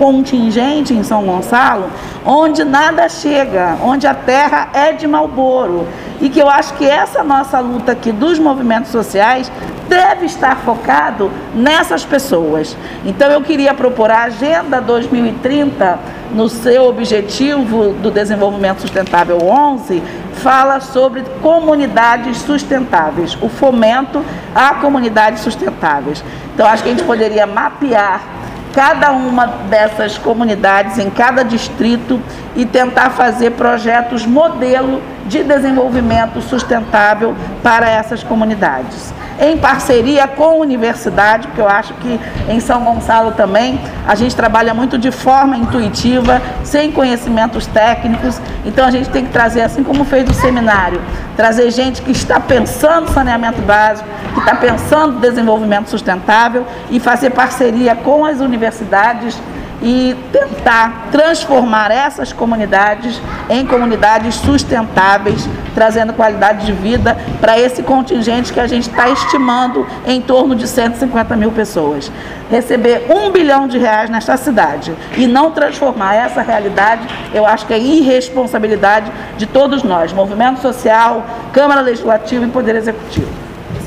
contingente em São Gonçalo onde nada chega, onde a terra é de Malboro. E que eu acho que essa nossa luta aqui dos movimentos sociais deve estar focado nessas pessoas. Então eu queria propor a Agenda 2030, no seu objetivo do desenvolvimento sustentável 11, fala sobre comunidades sustentáveis, o fomento a comunidades sustentáveis. Então acho que a gente poderia mapear cada uma dessas comunidades, em cada distrito, e tentar fazer projetos modelo de desenvolvimento sustentável para essas comunidades em parceria com a universidade, porque eu acho que em São Gonçalo também a gente trabalha muito de forma intuitiva, sem conhecimentos técnicos. Então a gente tem que trazer, assim como fez o seminário, trazer gente que está pensando saneamento básico, que está pensando desenvolvimento sustentável e fazer parceria com as universidades e tentar transformar essas comunidades em comunidades sustentáveis, trazendo qualidade de vida para esse contingente que a gente está estimando em torno de 150 mil pessoas. Receber um bilhão de reais nesta cidade e não transformar essa realidade, eu acho que é irresponsabilidade de todos nós, movimento social, Câmara Legislativa e Poder Executivo.